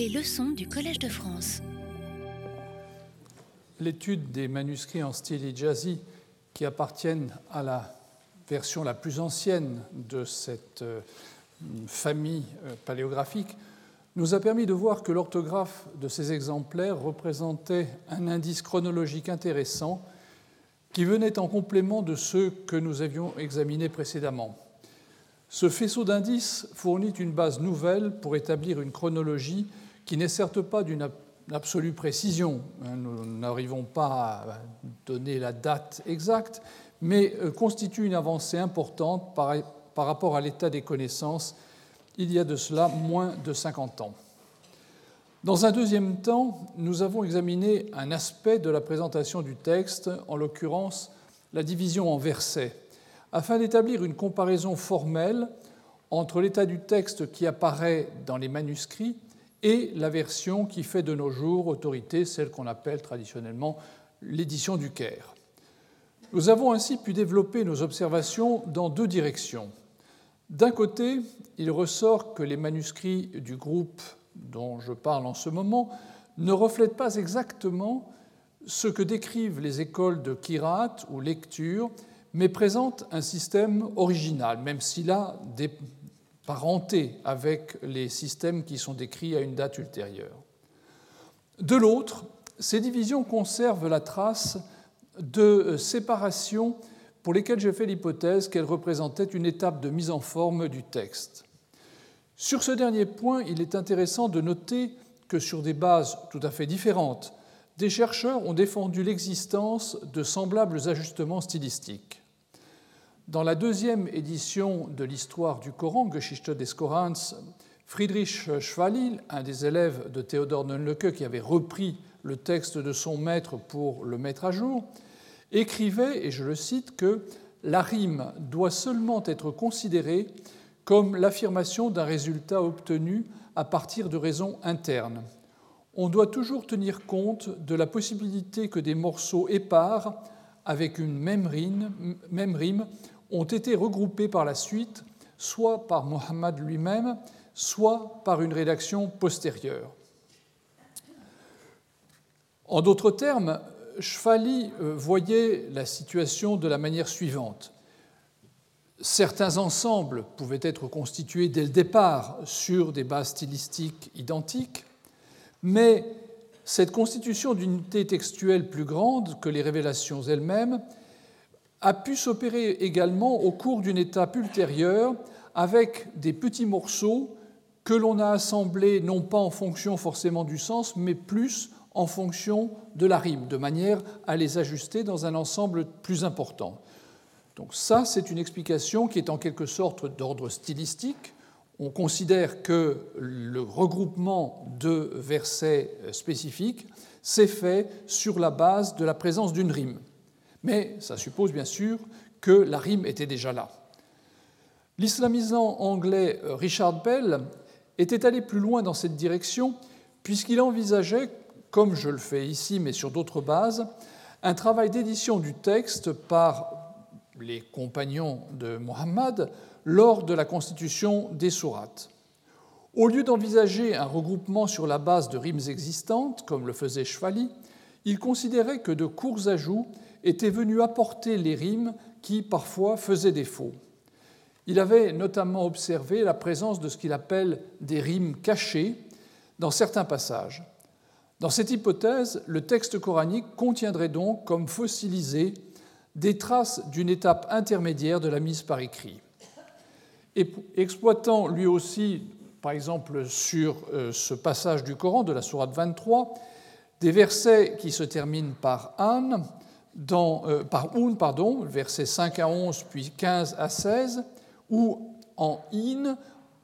Les leçons du Collège de France. L'étude des manuscrits en style hijazi qui appartiennent à la version la plus ancienne de cette euh, famille euh, paléographique nous a permis de voir que l'orthographe de ces exemplaires représentait un indice chronologique intéressant qui venait en complément de ceux que nous avions examinés précédemment. Ce faisceau d'indices fournit une base nouvelle pour établir une chronologie qui n'est certes pas d'une absolue précision, hein, nous n'arrivons pas à donner la date exacte, mais euh, constitue une avancée importante par, par rapport à l'état des connaissances il y a de cela moins de 50 ans. Dans un deuxième temps, nous avons examiné un aspect de la présentation du texte, en l'occurrence la division en versets, afin d'établir une comparaison formelle entre l'état du texte qui apparaît dans les manuscrits et la version qui fait de nos jours autorité, celle qu'on appelle traditionnellement l'édition du Caire. Nous avons ainsi pu développer nos observations dans deux directions. D'un côté, il ressort que les manuscrits du groupe dont je parle en ce moment ne reflètent pas exactement ce que décrivent les écoles de Kirat ou lecture, mais présentent un système original, même s'il a des parentés avec les systèmes qui sont décrits à une date ultérieure. De l'autre, ces divisions conservent la trace de séparation pour lesquelles j'ai fait l'hypothèse qu'elles représentaient une étape de mise en forme du texte. Sur ce dernier point, il est intéressant de noter que sur des bases tout à fait différentes, des chercheurs ont défendu l'existence de semblables ajustements stylistiques. Dans la deuxième édition de l'histoire du Coran, Geschichte des Korans, Friedrich Schwalil, un des élèves de Théodore Nönleke qui avait repris le texte de son maître pour le mettre à jour, écrivait, et je le cite, que la rime doit seulement être considérée comme l'affirmation d'un résultat obtenu à partir de raisons internes. On doit toujours tenir compte de la possibilité que des morceaux épars, avec une même rime ont été regroupés par la suite, soit par Mohammed lui-même, soit par une rédaction postérieure. En d'autres termes, Schfali euh, voyait la situation de la manière suivante. Certains ensembles pouvaient être constitués dès le départ sur des bases stylistiques identiques, mais cette constitution d'unité textuelle plus grande que les révélations elles-mêmes a pu s'opérer également au cours d'une étape ultérieure avec des petits morceaux que l'on a assemblés non pas en fonction forcément du sens, mais plus en fonction de la rime, de manière à les ajuster dans un ensemble plus important. Donc ça, c'est une explication qui est en quelque sorte d'ordre stylistique. On considère que le regroupement de versets spécifiques s'est fait sur la base de la présence d'une rime. Mais ça suppose bien sûr que la rime était déjà là. L'islamisant anglais Richard Bell était allé plus loin dans cette direction puisqu'il envisageait comme je le fais ici, mais sur d'autres bases, un travail d'édition du texte par les compagnons de Mohammed lors de la constitution des sourates. Au lieu d'envisager un regroupement sur la base de rimes existantes, comme le faisait Chevali, il considérait que de courts ajouts étaient venus apporter les rimes qui parfois faisaient défaut. Il avait notamment observé la présence de ce qu'il appelle des rimes cachées dans certains passages. Dans cette hypothèse, le texte coranique contiendrait donc comme fossilisé des traces d'une étape intermédiaire de la mise par écrit. Exploitant lui aussi, par exemple sur euh, ce passage du Coran de la Sourate 23, des versets qui se terminent par dans, euh, par un, versets 5 à 11 puis 15 à 16, ou en in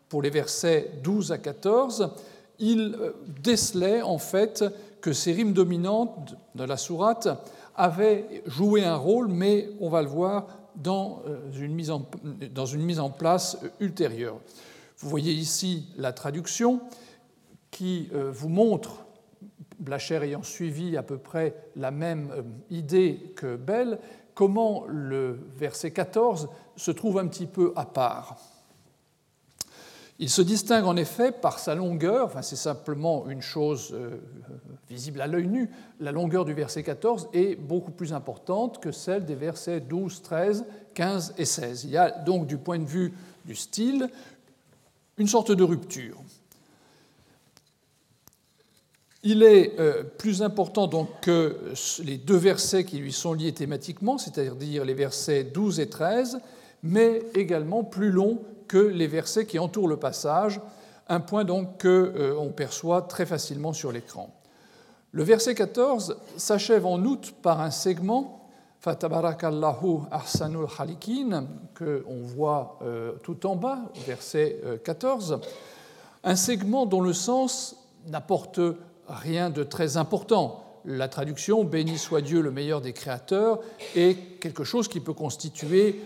pour les versets 12 à 14, il euh, décelait en fait que ces rimes dominantes de la sourate avaient joué un rôle, mais on va le voir dans euh, une mise en, dans une mise en place ultérieure. Vous voyez ici la traduction qui vous montre, Blacher ayant suivi à peu près la même idée que Bell, comment le verset 14 se trouve un petit peu à part? Il se distingue en effet par sa longueur, c'est simplement une chose euh, visible à l'œil nu, la longueur du verset 14 est beaucoup plus importante que celle des versets 12, 13, 15 et 16. Il y a donc du point de vue du style une sorte de rupture. Il est euh, plus important donc que les deux versets qui lui sont liés thématiquement, c'est-à-dire les versets 12 et 13, mais également plus long que les versets qui entourent le passage, un point donc qu'on euh, perçoit très facilement sur l'écran. Le verset 14 s'achève en outre par un segment, Fatabarakallahu ahsanul halikin, qu'on voit euh, tout en bas, verset 14, un segment dont le sens n'apporte rien de très important. La traduction Béni soit Dieu le meilleur des créateurs est quelque chose qui peut constituer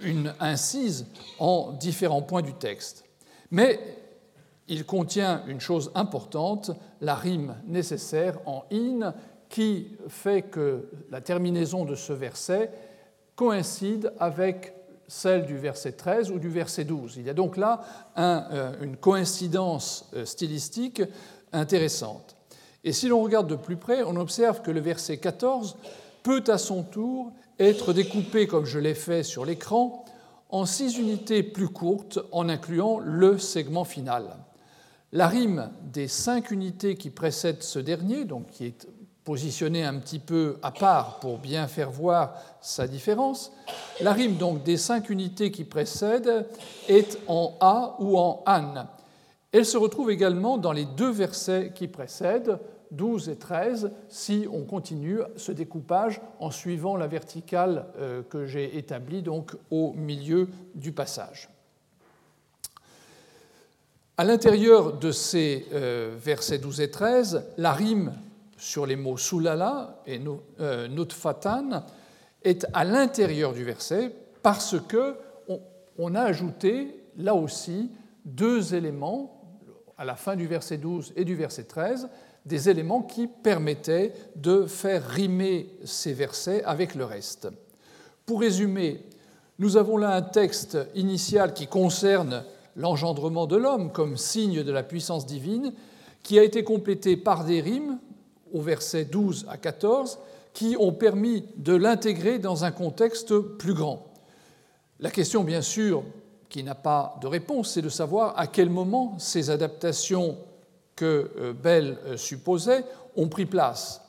une incise en différents points du texte. Mais il contient une chose importante, la rime nécessaire en in, qui fait que la terminaison de ce verset coïncide avec celle du verset 13 ou du verset 12. Il y a donc là euh, une coïncidence euh, stylistique intéressante. Et si l'on regarde de plus près, on observe que le verset 14 peut à son tour être découpé, comme je l'ai fait sur l'écran, en six unités plus courtes en incluant le segment final. La rime des cinq unités qui précèdent ce dernier, donc qui est positionné un petit peu à part pour bien faire voir sa différence, la rime donc des cinq unités qui précèdent est en A ou en An, elle se retrouve également dans les deux versets qui précèdent, 12 et 13, si on continue ce découpage en suivant la verticale euh, que j'ai établie donc au milieu du passage. À l'intérieur de ces euh, versets 12 et 13, la rime sur les mots sulala et euh, nutfatan est à l'intérieur du verset parce que on a ajouté là aussi deux éléments à la fin du verset 12 et du verset 13, des éléments qui permettaient de faire rimer ces versets avec le reste. Pour résumer, nous avons là un texte initial qui concerne l'engendrement de l'homme comme signe de la puissance divine, qui a été complété par des rimes au verset 12 à 14, qui ont permis de l'intégrer dans un contexte plus grand. La question, bien sûr, qui n'a pas de réponse, c'est de savoir à quel moment ces adaptations que euh, Bell euh, supposait ont pris place.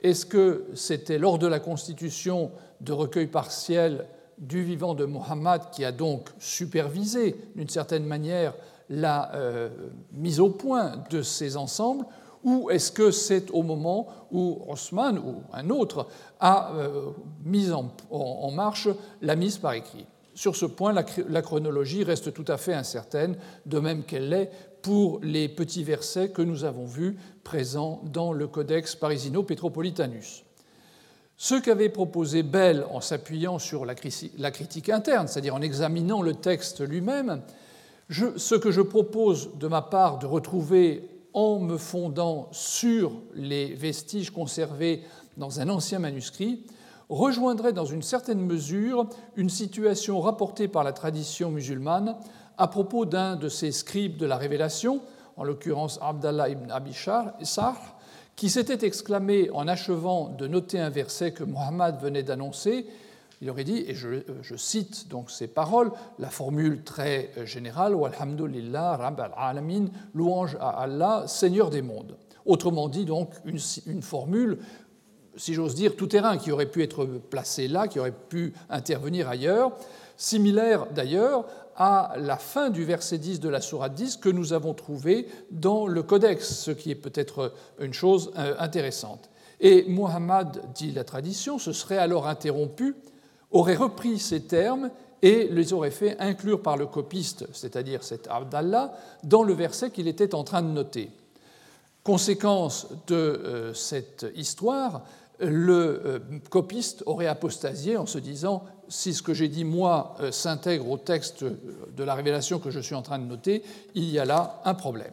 Est-ce que c'était lors de la constitution de recueil partiel du vivant de Mohammed qui a donc supervisé d'une certaine manière la euh, mise au point de ces ensembles ou est-ce que c'est au moment où Osman ou un autre a mis en marche la mise par écrit? Sur ce point, la chronologie reste tout à fait incertaine, de même qu'elle l'est pour les petits versets que nous avons vus présents dans le Codex Parisino-Petropolitanus. Ce qu'avait proposé Bell en s'appuyant sur la critique interne, c'est-à-dire en examinant le texte lui-même, ce que je propose de ma part de retrouver en me fondant sur les vestiges conservés dans un ancien manuscrit, rejoindrait dans une certaine mesure une situation rapportée par la tradition musulmane à propos d'un de ces scribes de la Révélation, en l'occurrence Abdallah ibn Abishar, qui s'était exclamé en achevant de noter un verset que Mohammed venait d'annoncer. Il aurait dit, et je, cite donc ces paroles, la formule très générale Walhamdulillah, Rabb al-Alamin, louange à Allah, Seigneur des mondes. Autrement dit, donc, une formule si j'ose dire, tout terrain qui aurait pu être placé là, qui aurait pu intervenir ailleurs, similaire d'ailleurs à la fin du verset 10 de la Sourate 10 que nous avons trouvé dans le Codex, ce qui est peut-être une chose euh, intéressante. Et Muhammad, dit la tradition, se serait alors interrompu, aurait repris ces termes et les aurait fait inclure par le copiste, c'est-à-dire cet Abdallah, dans le verset qu'il était en train de noter. Conséquence de euh, cette histoire, le euh, copiste aurait apostasié en se disant si ce que j'ai dit moi euh, s'intègre au texte de la révélation que je suis en train de noter, il y a là un problème.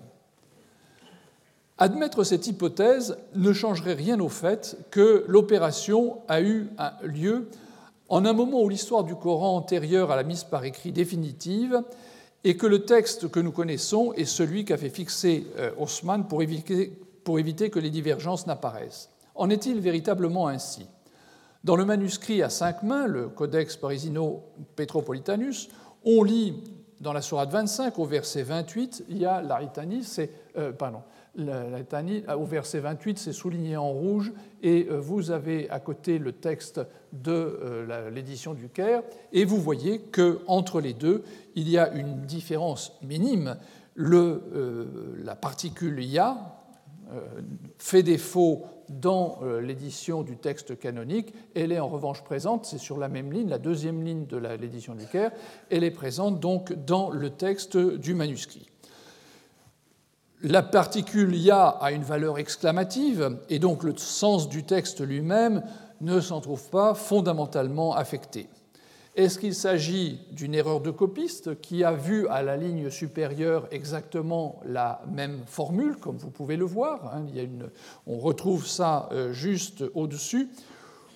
Admettre cette hypothèse ne changerait rien au fait que l'opération a eu lieu en un moment où l'histoire du Coran antérieure à la mise par écrit définitive et que le texte que nous connaissons est celui qu'a fait fixer euh, Haussmann pour pour éviter que les divergences n'apparaissent. En est-il véritablement ainsi? Dans le manuscrit à cinq mains, le Codex Parisino Petropolitanus, on lit dans la Sourate 25 au verset 28, il y a l'aritanie, c'est euh, pardon, au verset 28, c'est souligné en rouge, et euh, vous avez à côté le texte de euh, l'édition du Caire, et vous voyez qu'entre les deux, il y a une différence minime. Euh, la particule ya fait défaut dans l'édition du texte canonique, elle est en revanche présente, c'est sur la même ligne, la deuxième ligne de l'édition du Caire, elle est présente donc dans le texte du manuscrit. La particule ya a une valeur exclamative et donc le sens du texte lui-même ne s'en trouve pas fondamentalement affecté. Est-ce qu'il s'agit d'une erreur de copiste qui a vu à la ligne supérieure exactement la même formule, comme vous pouvez le voir hein, On retrouve ça euh, juste au-dessus.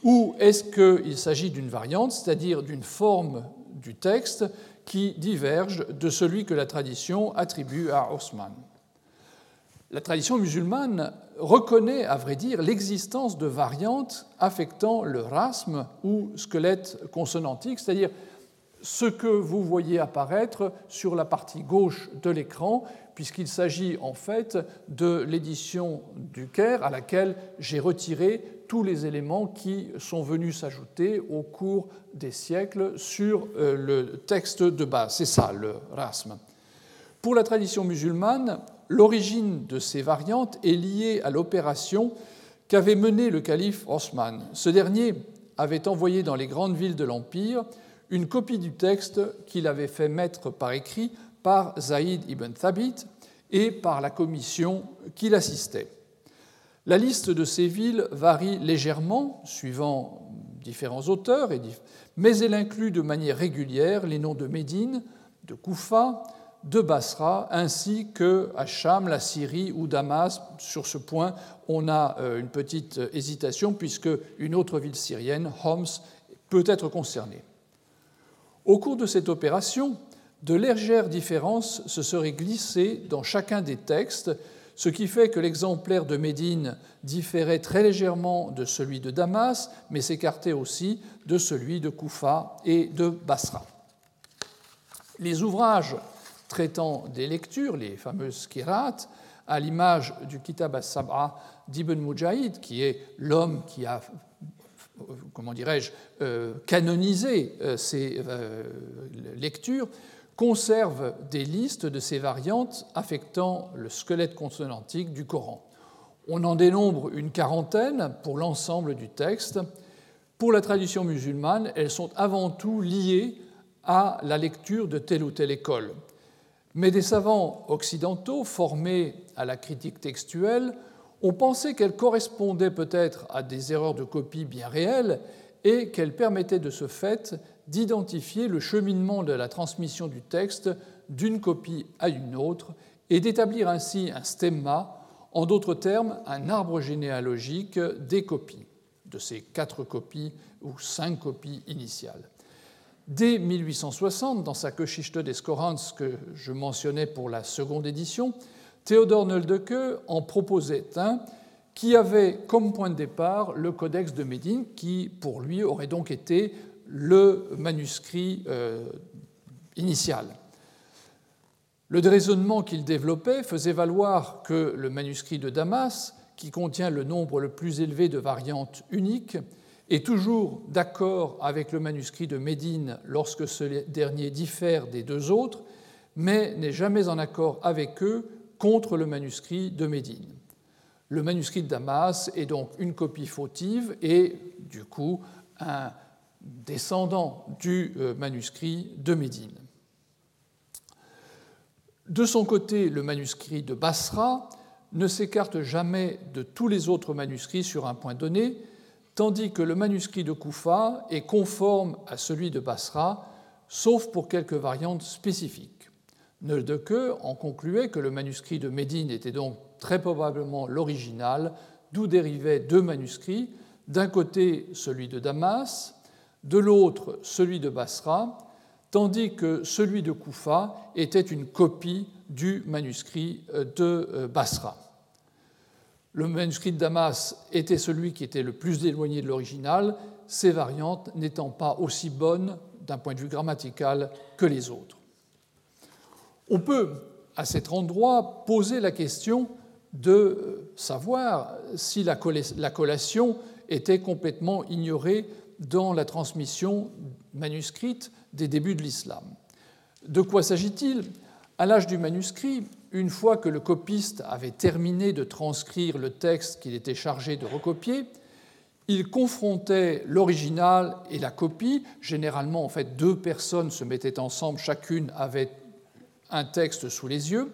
Ou est-ce qu'il s'agit d'une variante, c'est-à-dire d'une forme du texte qui diverge de celui que la tradition attribue à Haussmann? La tradition musulmane reconnaît, à vrai dire, l'existence de variantes affectant le rasme ou squelette consonantique, c'est-à-dire ce que vous voyez apparaître sur la partie gauche de l'écran, puisqu'il s'agit en fait de l'édition du Caire à laquelle j'ai retiré tous les éléments qui sont venus s'ajouter au cours des siècles sur euh, le texte de base. C'est ça le rasme. Pour la tradition musulmane, L'origine de ces variantes est liée à l'opération qu'avait menée le calife Osman. Ce dernier avait envoyé dans les grandes villes de l'Empire une copie du texte qu'il avait fait mettre par écrit par Zaïd ibn Thabit et par la commission qui l'assistait. La liste de ces villes varie légèrement, suivant différents auteurs, mais elle inclut de manière régulière les noms de Médine, de Koufa, de Basra, ainsi que Cham, la Syrie ou Damas. Sur ce point, on a euh, une petite hésitation puisque une autre ville syrienne, Homs, peut être concernée. Au cours de cette opération, de légères différences se seraient glissées dans chacun des textes, ce qui fait que l'exemplaire de Médine différait très légèrement de celui de Damas, mais s'écartait aussi de celui de Koufa et de Basra. Les ouvrages traitant des lectures, les fameuses kirat, à l'image du Kitab as-Sab'a d'Ibn Mujahid, qui est l'homme qui a, comment dirais-je, euh, canonisé euh, ces euh, lectures, conserve des listes de ces variantes affectant le squelette consonantique du Coran. On en dénombre une quarantaine pour l'ensemble du texte. Pour la tradition musulmane, elles sont avant tout liées à la lecture de telle ou telle école. Mais des savants occidentaux formés à la critique textuelle ont pensé qu'elle correspondait peut-être à des erreurs de copie bien réelles et qu'elle permettait de ce fait d'identifier le cheminement de la transmission du texte d'une copie à une autre et d'établir ainsi un stemma, en d'autres termes, un arbre généalogique des copies, de ces quatre copies ou cinq copies initiales. Dès 1860, dans sa Geschichte des Korans que je mentionnais pour la seconde édition, Théodore Noldeke en proposait un qui avait comme point de départ le Codex de Médine, qui pour lui aurait donc été le manuscrit euh, initial. Le raisonnement qu'il développait faisait valoir que le manuscrit de Damas, qui contient le nombre le plus élevé de variantes uniques, est toujours d'accord avec le manuscrit de Médine lorsque ce dernier diffère des deux autres, mais n'est jamais en accord avec eux contre le manuscrit de Médine. Le manuscrit de Damas est donc une copie fautive et du coup un descendant du euh, manuscrit de Médine. De son côté, le manuscrit de Basra ne s'écarte jamais de tous les autres manuscrits sur un point donné, tandis que le manuscrit de Koufa est conforme à celui de Basra, sauf pour quelques variantes spécifiques. Noldeke en concluait que le manuscrit de Médine était donc très probablement l'original, d'où dérivaient deux manuscrits, d'un côté celui de Damas, de l'autre celui de Basra, tandis que celui de Koufa était une copie du manuscrit de Basra. Le manuscrit de Damas était celui qui était le plus éloigné de l'original, ces variantes n'étant pas aussi bonnes d'un point de vue grammatical que les autres. On peut, à cet endroit, poser la question de savoir si la collation était complètement ignorée dans la transmission manuscrite des débuts de l'islam. De quoi s'agit-il? À l'âge du manuscrit, une fois que le copiste avait terminé de transcrire le texte qu'il était chargé de recopier, il confrontait l'original et la copie. Généralement, en fait, deux personnes se mettaient ensemble, chacune avait un texte sous les yeux.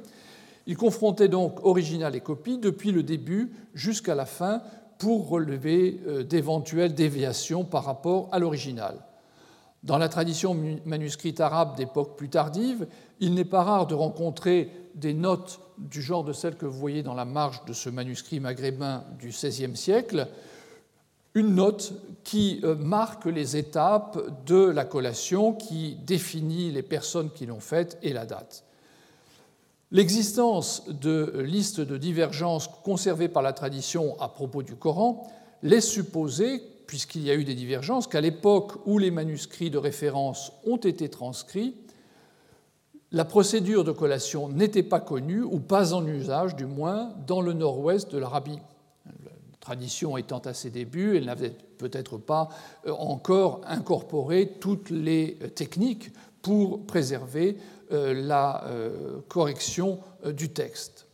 Il confrontait donc original et copie depuis le début jusqu'à la fin pour relever euh, d'éventuelles déviations par rapport à l'original. Dans la tradition manuscrite arabe d'époque plus tardive, il n'est pas rare de rencontrer des notes du genre de celles que vous voyez dans la marge de ce manuscrit maghrébin du XVIe siècle, une note qui euh, marque les étapes de la collation, qui définit les personnes qui l'ont faite et la date. L'existence de listes de divergences conservées par la tradition à propos du Coran laisse supposer, puisqu'il y a eu des divergences, qu'à l'époque où les manuscrits de référence ont été transcrits, la procédure de collation n'était pas connue, ou pas en usage du moins, dans le nord-ouest de l'Arabie. La tradition étant à ses débuts, elle n'avait peut-être pas euh, encore incorporé toutes les techniques pour préserver euh, la euh, correction euh, du texte.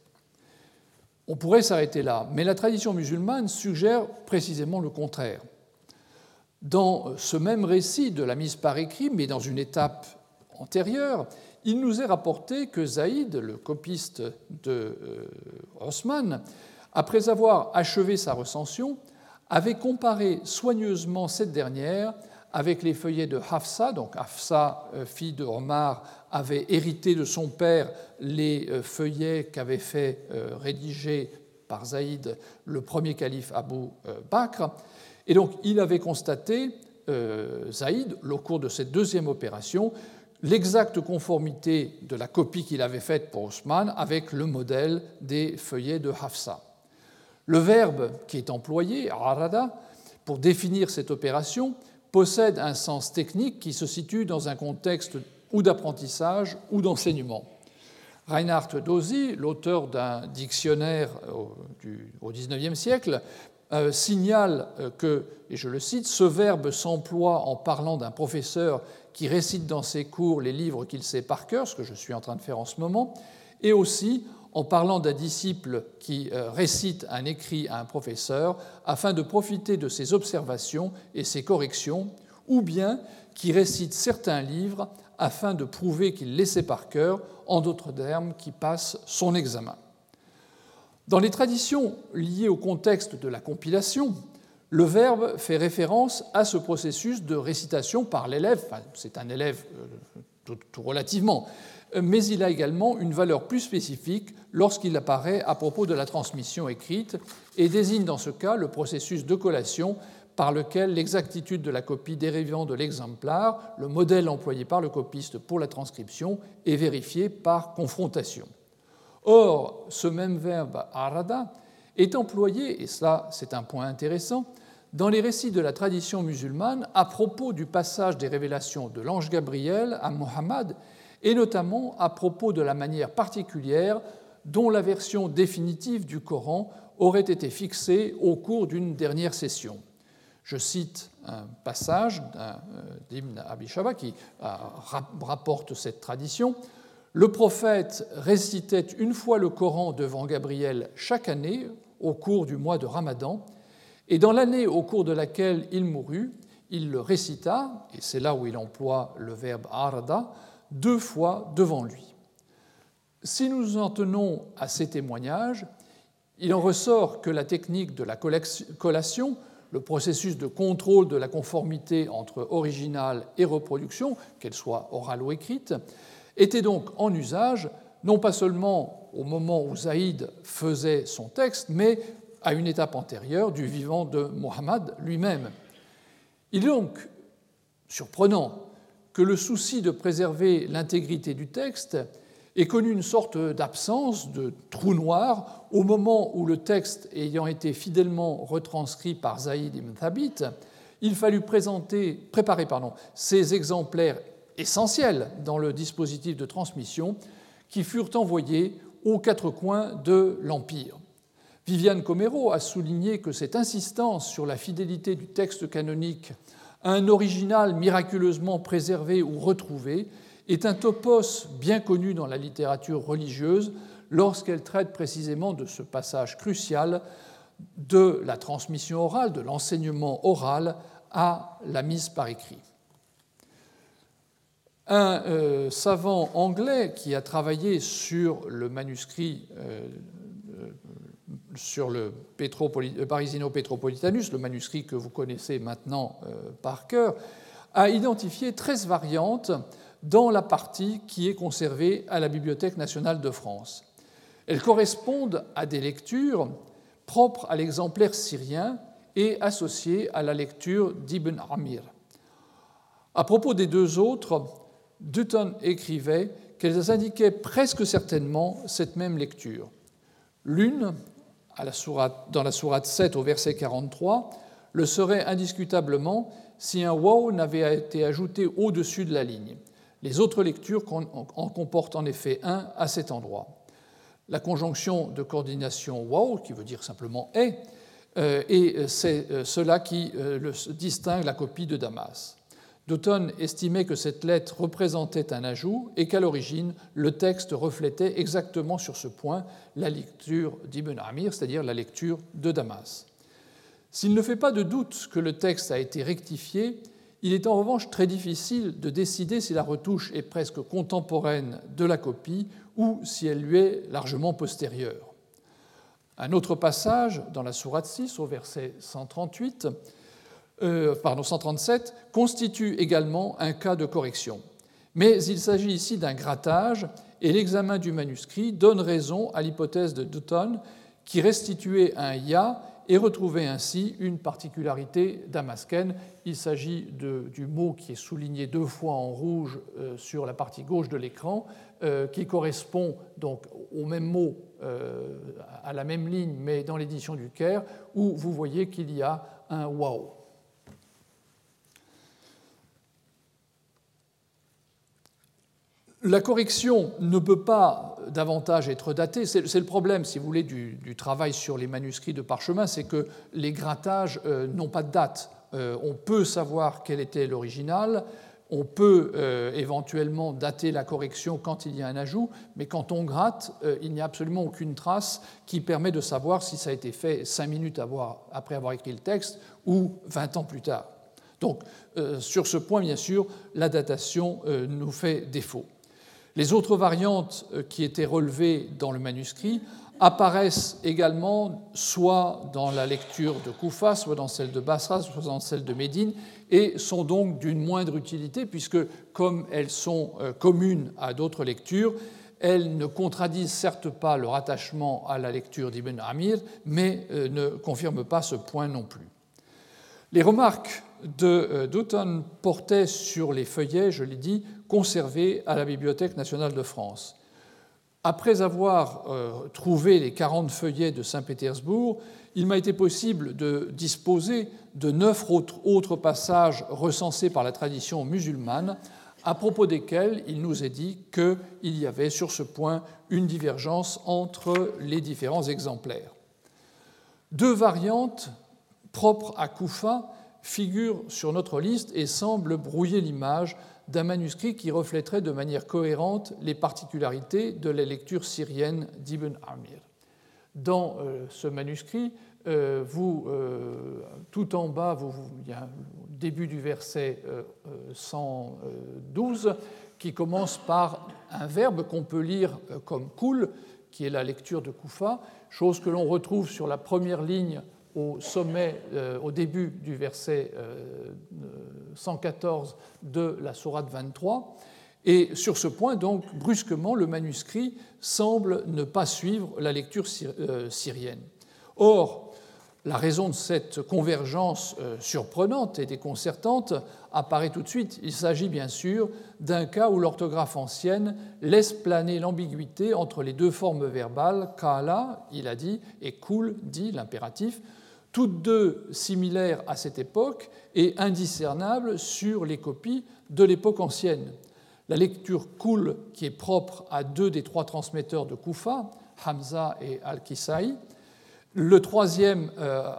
On pourrait s'arrêter là, mais la tradition musulmane suggère précisément le contraire. Dans ce même récit de la mise par écrit, mais dans une étape antérieure, il nous est rapporté que Zaïd, le copiste de Osman, après avoir achevé sa recension, avait comparé soigneusement cette dernière avec les feuillets de Hafsa. Donc Hafsa, euh, fille de Omar, avait hérité de son père les euh, feuillets qu'avait fait euh, rédiger par Zaïd le premier calife Abu Bakr. Et donc il avait constaté, Zaïd, au cours de cette deuxième opération, l'exacte conformité de la copie qu'il avait faite pour Osman avec le modèle des feuillets de Hafsa. Le verbe qui est employé, arada, pour définir cette opération, possède un sens technique qui se situe dans un contexte ou d'apprentissage ou d'enseignement. Reinhard Dozy, l'auteur d'un dictionnaire au XIXe siècle, euh, signale euh, que, et je le cite, ce verbe s'emploie en parlant d'un professeur qui récite dans ses cours les livres qu'il sait par cœur, ce que je suis en train de faire en ce moment, et aussi en parlant d'un disciple qui euh, récite un écrit à un professeur afin de profiter de ses observations et ses corrections, ou bien qui récite certains livres afin de prouver qu'il les sait par cœur, en d'autres termes, qui passe son examen. Dans les traditions liées au contexte de la compilation, le verbe fait référence à ce processus de récitation par l'élève, c'est un élève euh, tout relativement, mais il a également une valeur plus spécifique lorsqu'il apparaît à propos de la transmission écrite et désigne dans ce cas le processus de collation par lequel l'exactitude de la copie dérivant de l'exemplaire, le modèle employé par le copiste pour la transcription, est vérifiée par confrontation. Or, ce même verbe arada est employé, et cela c'est un point intéressant, dans les récits de la tradition musulmane à propos du passage des révélations de l'ange Gabriel à Mohammed et notamment à propos de la manière particulière dont la version définitive du Coran aurait été fixée au cours d'une dernière session. Je cite un passage euh, d'Ibn Abi Shaba qui euh, rapporte cette tradition. Le prophète récitait une fois le Coran devant Gabriel chaque année au cours du mois de Ramadan, et dans l'année au cours de laquelle il mourut, il le récita, et c'est là où il emploie le verbe arda, deux fois devant lui. Si nous en tenons à ces témoignages, il en ressort que la technique de la collation, le processus de contrôle de la conformité entre original et reproduction, qu'elle soit orale ou écrite, était donc en usage, non pas seulement au moment où Zaïd faisait son texte, mais à une étape antérieure du vivant de Mohammed lui-même. Il est donc surprenant que le souci de préserver l'intégrité du texte ait connu une sorte d'absence, de trou noir, au moment où le texte ayant été fidèlement retranscrit par Zaïd ibn Thabit, il fallut préparer ces exemplaires essentiels dans le dispositif de transmission qui furent envoyés aux quatre coins de l'Empire. Viviane Comero a souligné que cette insistance sur la fidélité du texte canonique un original miraculeusement préservé ou retrouvé est un topos bien connu dans la littérature religieuse lorsqu'elle traite précisément de ce passage crucial de la transmission orale, de l'enseignement oral à la mise par écrit. Un euh, savant anglais qui a travaillé sur le manuscrit euh, sur le euh, Parisino Petropolitanus, le manuscrit que vous connaissez maintenant euh, par cœur, a identifié 13 variantes dans la partie qui est conservée à la Bibliothèque nationale de France. Elles correspondent à des lectures propres à l'exemplaire syrien et associées à la lecture d'Ibn Amir. À propos des deux autres, Dutton écrivait qu'elles indiquaient presque certainement cette même lecture. L'une dans la sourate 7 au verset 43 le serait indiscutablement si un wow n'avait été ajouté au-dessus de la ligne. Les autres lectures en comportent en effet un à cet endroit. La conjonction de coordination wow, qui veut dire simplement est, euh, et c'est euh, cela qui euh, distingue la copie de Damas. Doughton estimait que cette lettre représentait un ajout et qu'à l'origine, le texte reflétait exactement sur ce point la lecture d'Ibn Amir, c'est-à-dire la lecture de Damas. S'il ne fait pas de doute que le texte a été rectifié, il est en revanche très difficile de décider si la retouche est presque contemporaine de la copie ou si elle lui est largement postérieure. Un autre passage dans la Sourate 6, au verset 138, euh, pardon, 137 constitue également un cas de correction. Mais il s'agit ici d'un grattage et l'examen du manuscrit donne raison à l'hypothèse de Dutton qui restituait un ya et retrouvait ainsi une particularité damascène. Il s'agit du mot qui est souligné deux fois en rouge euh, sur la partie gauche de l'écran, euh, qui correspond donc au même mot, à la même ligne, mais dans l'édition du Caire, où vous voyez qu'il y a un wow. La correction ne peut pas davantage être datée. C'est le problème, si vous voulez, du, travail sur les manuscrits de parchemin, c'est que les grattages euh, n'ont pas de date. Euh, on peut savoir quel était l'original, on peut euh, éventuellement dater la correction quand il y a un ajout, mais quand on gratte, il n'y a absolument aucune trace qui permet de savoir si ça a été fait cinq minutes après avoir écrit le texte ou 20 ans plus tard. Donc, sur ce point, bien sûr, la datation nous fait défaut. Les autres variantes euh, qui étaient relevées dans le manuscrit apparaissent également soit dans la lecture de Koufa, soit dans celle de Basra, soit dans celle de Médine, et sont donc d'une moindre utilité, puisque comme elles sont euh, communes à d'autres lectures, elles ne contradisent certes pas leur attachement à la lecture d'Ibn Amir, mais euh, ne confirment pas ce point non plus. Les remarques de Doughton portaient sur les feuillets, je l'ai dit, conservés à la Bibliothèque nationale de France. Après avoir euh, trouvé les 40 feuillets de Saint-Pétersbourg, il m'a été possible de disposer de neuf autres passages recensés par la tradition musulmane, à propos desquels il nous est dit qu'il y avait sur ce point une divergence entre les différents exemplaires. Deux variantes propres à Koufa figurent sur notre liste et semblent brouiller l'image d'un manuscrit qui reflèterait de manière cohérente les particularités de la lecture syrienne d'Ibn Amir. Dans euh, ce manuscrit, euh, euh, tout en bas, vous, il y a début du verset 112 qui commence par un verbe qu'on peut lire comme cool, qui est la lecture de Koufa, chose que l'on retrouve sur la première ligne au sommet, euh, au début du verset 114 euh, de la Sourate 23. Et sur ce point, donc, brusquement, le manuscrit semble ne pas suivre la lecture euh, syrienne. Or, La raison de cette convergence surprenante et déconcertante apparaît tout de suite. Il s'agit bien sûr d'un cas où l'orthographe ancienne laisse planer l'ambiguïté entre les deux formes verbales kala, il a dit, et kul, dit, l'impératif, toutes deux similaires à cette époque et indiscernables sur les copies de l'époque ancienne. La lecture kul, qui est propre à deux des trois transmetteurs de Koufa, Hamza et Al-Kisai, le troisième, euh,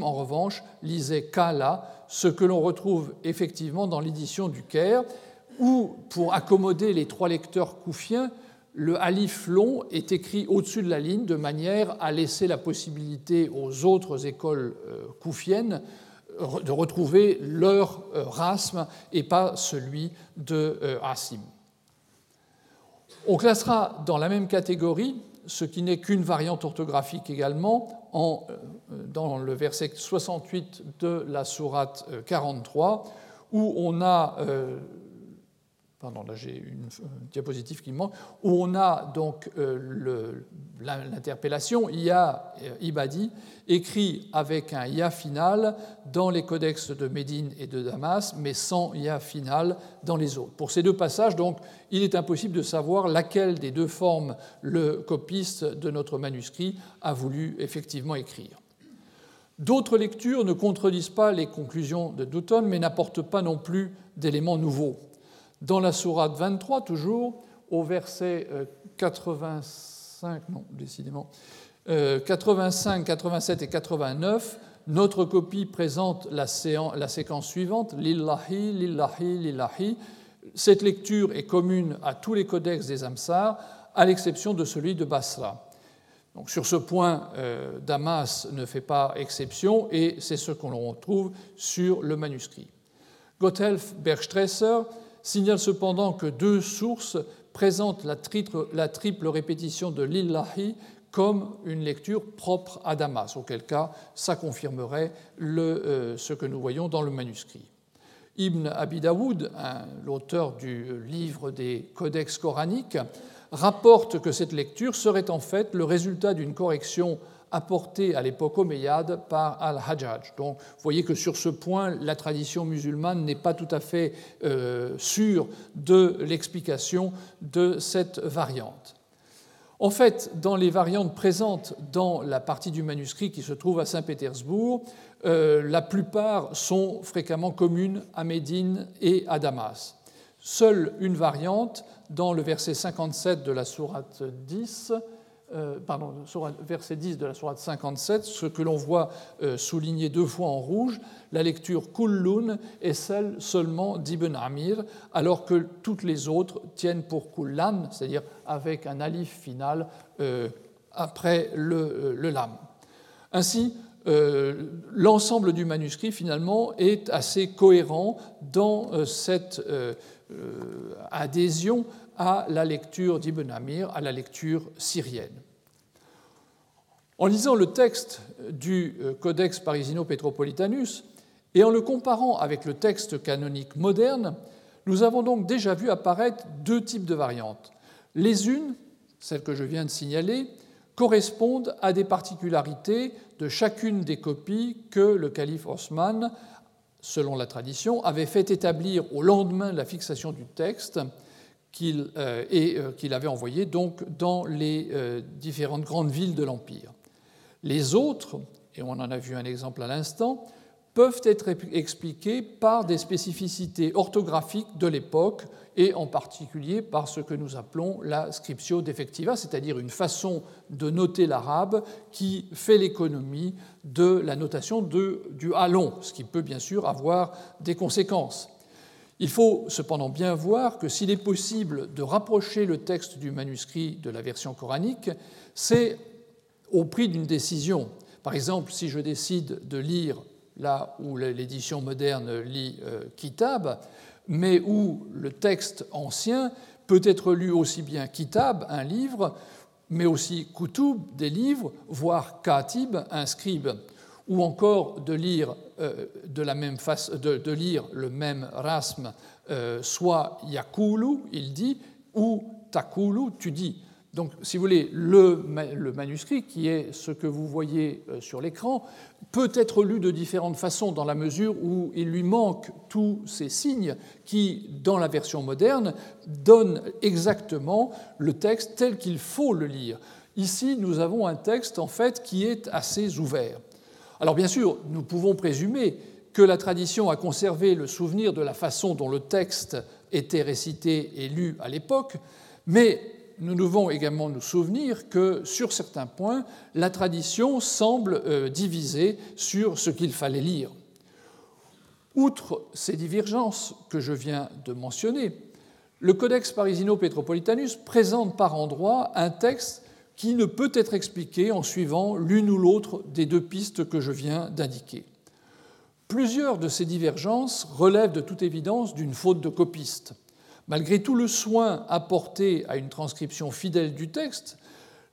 en revanche, lisait Kala, ce que l'on retrouve effectivement dans l'édition du Caire, où, pour accommoder les trois lecteurs koufiens, le alif long est écrit au-dessus de la ligne de manière à laisser la possibilité aux autres écoles euh, koufiennes de retrouver leur euh, rasme et pas celui de Asim. On classera dans la même catégorie ce qui n'est qu'une variante orthographique également, en, euh, dans le verset 68 de la sourate 43, euh, où on a euh, Pardon, là j'ai une, diapositive qui manque, où on a donc euh, l'interpellation Ya euh, Ibadi, écrit avec un Ya final dans les codex de Médine et de Damas, mais sans Ya final dans les autres. Pour ces deux passages, donc, il est impossible de savoir laquelle des deux formes le copiste de notre manuscrit a voulu effectivement écrire. D'autres lectures ne contredisent pas les conclusions de Douton, mais n'apportent pas non plus d'éléments nouveaux. Dans la sourate 23, toujours, au verset 85, euh, non, décidément, 85, euh, 87 et 89, notre copie présente la, séquence suivante Lillahi, Lillahi, Lillahi. Cette lecture est commune à tous les codex des Amsar, à l'exception de celui de Basra. Donc, sur ce point, euh, Damas ne fait pas exception et c'est ce qu'on retrouve sur le manuscrit. Gotthelf Bergstresser signale cependant que deux sources présentent la triple, répétition de l'illahi comme une lecture propre à Damas, auquel cas ça confirmerait euh, ce que nous voyons dans le manuscrit. Ibn Abi Daoud, l'auteur du livre des codex coraniques, rapporte que cette lecture serait en fait le résultat d'une correction apporté à l'époque omeyyade par Al-Hajjaj. Donc vous voyez que sur ce point, la tradition musulmane n'est pas tout à fait euh, sûre de l'explication de cette variante. En fait, dans les variantes présentes dans la partie du manuscrit qui se trouve à Saint-Pétersbourg, euh, la plupart sont fréquemment communes à Médine et à Damas. Seule une variante, dans le verset 57 de la sourate 10, euh, pardon, verset 10 de la sourate 57, ce que l'on voit euh, souligné deux fois en rouge, la lecture Kullun est celle seulement d'Ibn Amir, alors que toutes les autres tiennent pour Kullan, c'est-à-dire avec un alif final euh, après le, le, lam. Ainsi, l'ensemble du manuscrit finalement est assez cohérent dans cette adhésion à la lecture d'Ibn Amir, à la lecture syrienne. En lisant le texte du euh, Codex Parisino-Petropolitanus et en le comparant avec le texte canonique moderne, nous avons donc déjà vu apparaître deux types de variantes. Les unes, celles que je viens de signaler, correspondent à des particularités de chacune des copies que le calife Osman, selon la tradition, avait fait établir au lendemain de la fixation du texte qu'il euh, euh, qu'il avait envoyé donc dans les euh, différentes grandes villes de l'Empire. Les autres, et on en a vu un exemple à l'instant, peuvent être expliqués par des spécificités orthographiques de l'époque et en particulier par ce que nous appelons la scriptio defectiva, c'est-à-dire une façon de noter l'arabe qui fait l'économie de la notation du halon, ce qui peut bien sûr avoir des conséquences. Il faut cependant bien voir que s'il est possible de rapprocher le texte du manuscrit de la version coranique, c'est au prix d'une décision. Par exemple, si je décide de lire là où l'édition moderne lit euh, Kitab, mais où le texte ancien peut être lu aussi bien Kitab, un livre, mais aussi Kutub, des livres, voire Katib, un scribe, ou encore de lire euh, de lire le même rasme, euh, soit yakulu, il dit, ou takulu, tu dis. Donc, si vous voulez, le, manuscrit, qui est ce que vous voyez euh, sur l'écran, peut être lu de différentes façons dans la mesure où il lui manque tous ces signes qui, dans la version moderne, donnent exactement le texte tel qu'il faut le lire. Ici, nous avons un texte, en fait, qui est assez ouvert. Alors, bien sûr, nous pouvons présumer que la tradition a conservé le souvenir de la façon dont le texte était récité et lu à l'époque, mais nous devons également nous souvenir que sur certains points, la tradition semble euh, divisée sur ce qu'il fallait lire. Outre ces divergences que je viens de mentionner, le Codex Parisino-Petropolitanus présente par endroits un texte qui ne peut être expliqué en suivant l'une ou l'autre des deux pistes que je viens d'indiquer. Plusieurs de ces divergences relèvent de toute évidence d'une faute de copiste. Malgré tout le soin apporté à une transcription fidèle du texte,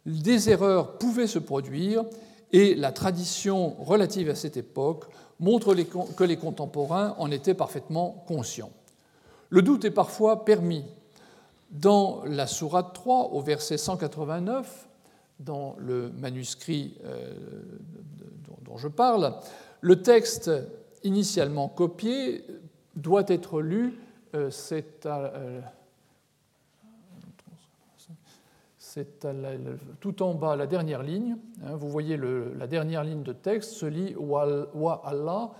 des erreurs pouvaient se produire et la tradition relative à cette époque montre que les contemporains en étaient parfaitement conscients. Le doute est parfois permis. Dans la Sourate 3, au verset 189, dans le manuscrit euh, dont je parle, le texte initialement copié doit être lu euh, c'est tout en bas, la dernière ligne. Hein, vous voyez la dernière ligne de texte se lit Wa Allah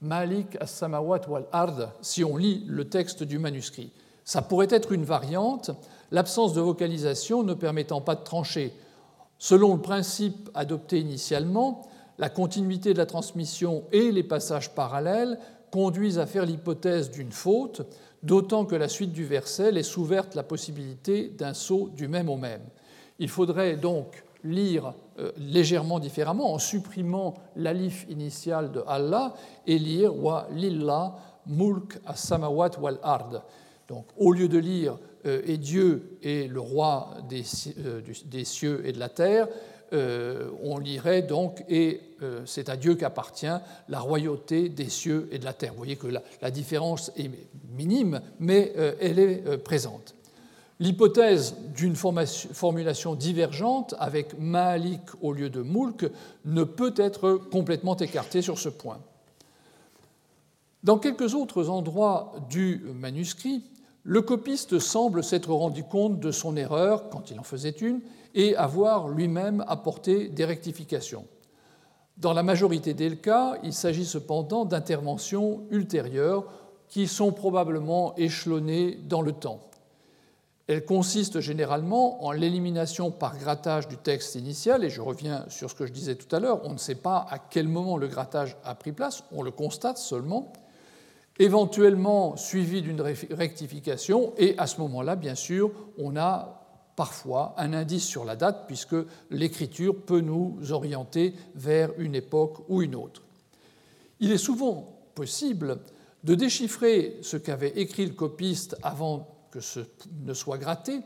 Malik as-samawat wal ard, si on lit le texte du manuscrit. Ça pourrait être une variante, l'absence de vocalisation ne permettant pas de trancher. Selon le principe adopté initialement, la continuité de la transmission et les passages parallèles conduisent à faire l'hypothèse d'une faute, d'autant que la suite du verset laisse ouverte la possibilité d'un saut du même au même. Il faudrait donc lire euh, légèrement différemment en supprimant l'alif initial de Allah et lire wa lillah mulk as-samawat wal ard. Donc au lieu de lire et Dieu est le roi des, euh, cieux et de la terre, euh, on lirait donc et euh, c'est à Dieu qu'appartient la royauté des cieux et de la terre. Vous voyez que la, différence est minime, mais euh, elle est présente. L'hypothèse d'une formulation divergente avec Malik au lieu de Moulk ne peut être complètement écartée sur ce point. Dans quelques autres endroits du manuscrit, le copiste semble s'être rendu compte de son erreur, quand il en faisait une, et avoir lui-même apporté des rectifications. Dans la majorité des cas, il s'agit cependant d'interventions ultérieures qui sont probablement échelonnées dans le temps. Elles consistent généralement en l'élimination par grattage du texte initial, et je reviens sur ce que je disais tout à l'heure, on ne sait pas à quel moment le grattage a pris place, on le constate seulement, éventuellement suivi d'une rectification, et à ce moment-là, bien sûr, on a parfois un indice sur la date, puisque l'écriture peut nous orienter vers une époque ou une autre. Il est souvent possible de déchiffrer ce qu'avait écrit le copiste avant que ce ne soit gratté,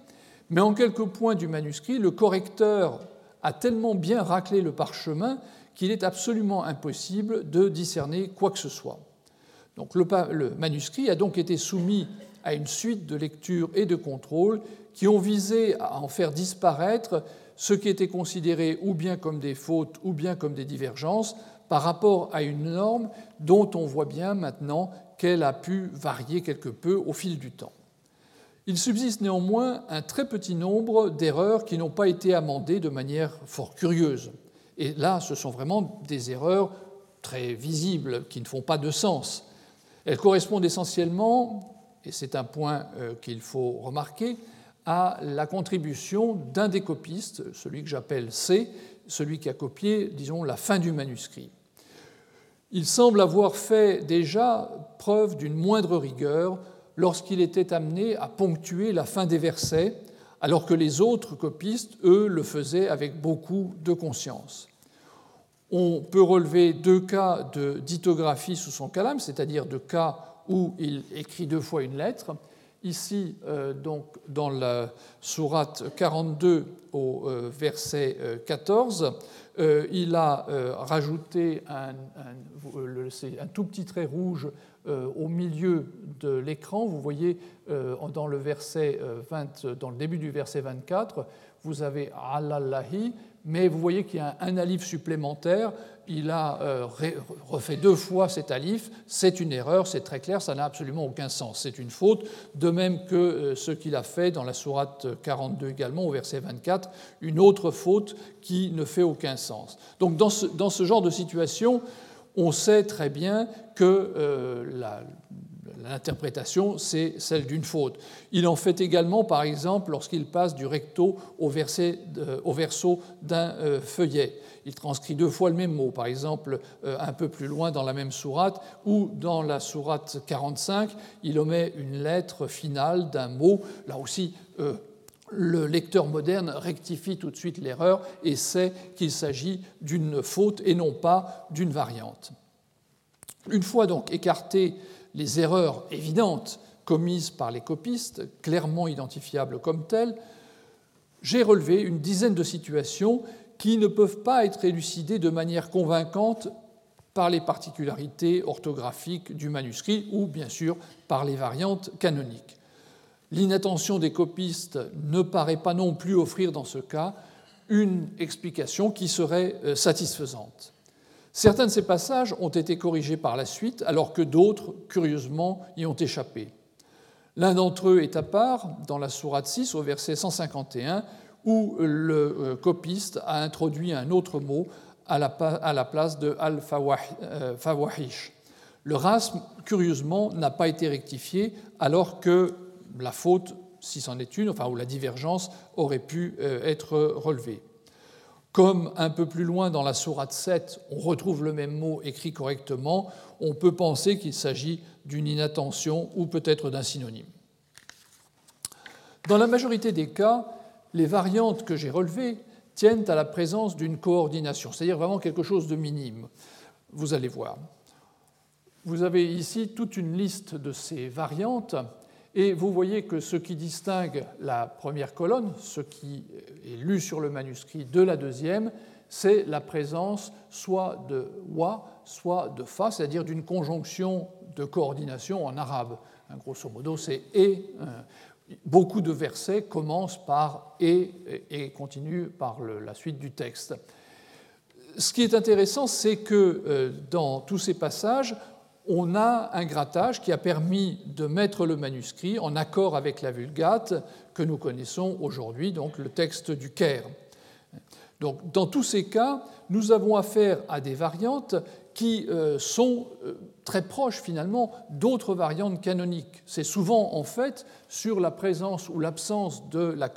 mais en quelques points du manuscrit, le correcteur a tellement bien raclé le parchemin qu'il est absolument impossible de discerner quoi que ce soit. Le, le manuscrit a donc été soumis à une suite de lecture et de contrôle qui ont visé à en faire disparaître ce qui était considéré ou bien comme des fautes ou bien comme des divergences par rapport à une norme dont on voit bien maintenant qu'elle a pu varier quelque peu au fil du temps. Il subsiste néanmoins un très petit nombre d'erreurs qui n'ont pas été amendées de manière fort curieuse. Et là, ce sont vraiment des erreurs très visibles, qui ne font pas de sens. Elles correspondent essentiellement et c'est un point euh, qu'il faut remarquer, à la contribution d'un des copistes, celui que j'appelle C, celui qui a copié, disons, la fin du manuscrit. Il semble avoir fait déjà preuve d'une moindre rigueur lorsqu'il était amené à ponctuer la fin des versets, alors que les autres copistes, eux, le faisaient avec beaucoup de conscience. On peut relever deux cas de dithographie sous son calame, c'est-à-dire de cas où il écrit deux fois une lettre. Ici, euh, donc, dans la sourate 42 au euh, verset 14, euh, il a rajouté un, tout petit trait rouge au milieu de l'écran. Vous voyez dans le, verset 20, dans le début du verset 24, vous avez alallahi, mais vous voyez qu'il y a un alif supplémentaire. Il a euh, refait deux fois cet alif. C'est une erreur, c'est très clair, ça n'a absolument aucun sens. C'est une faute, de même que euh, ce qu'il a fait dans la sourate 42 également, au verset 24, une autre faute qui ne fait aucun sens. Donc dans ce, dans ce genre de situation, on sait très bien que euh, la, l'interprétation, c'est celle d'une faute. Il en fait également, par exemple, lorsqu'il passe du recto au, verso d'un euh, feuillet. Il transcrit deux fois le même mot, par exemple, euh, un peu plus loin dans la même sourate, ou dans la sourate 45, il omet une lettre finale d'un mot. Là aussi, euh, le lecteur moderne rectifie tout de suite l'erreur et sait qu'il s'agit d'une faute et non pas d'une variante. Une fois donc écarté les erreurs évidentes commises par les copistes, clairement identifiables comme telles, j'ai relevé une dizaine de situations qui ne peuvent pas être élucidées de manière convaincante par les particularités orthographiques du manuscrit ou bien sûr par les variantes canoniques. L'inattention des copistes ne paraît pas non plus offrir dans ce cas une explication qui serait euh, satisfaisante. Certains de ces passages ont été corrigés par la suite, alors que d'autres, curieusement, y ont échappé. L'un d'entre eux est à part, dans la Sourate 6, au verset 151, où le euh, copiste a introduit un autre mot à la place de al-fawahish. Le rasme, curieusement, n'a pas été rectifié, alors que la faute, si c'en est une, enfin, ou la divergence, aurait pu euh, être relevée. Comme un peu plus loin dans la sourate 7, on retrouve le même mot écrit correctement, on peut penser qu'il s'agit d'une inattention ou peut-être d'un synonyme. Dans la majorité des cas, les variantes que j'ai relevées tiennent à la présence d'une coordination, c'est-à-dire vraiment quelque chose de minime. Vous allez voir. Vous avez ici toute une liste de ces variantes et vous voyez que ce qui distingue la première colonne, ce qui est lu sur le manuscrit de la deuxième, c'est la présence soit de wa, soit de fa, c'est-à-dire d'une conjonction de coordination en arabe. Grosso modo, c'est et. Euh, beaucoup de versets commencent par et et continuent par la suite du texte. Ce qui est intéressant, c'est que euh, dans tous ces passages, on a un grattage qui a permis de mettre le manuscrit en accord avec la Vulgate que nous connaissons aujourd'hui, donc le texte du Caire. Donc, dans tous ces cas, nous avons affaire à des variantes qui euh, sont euh, très proches finalement d'autres variantes canoniques. C'est souvent en fait sur la présence ou l'absence de la,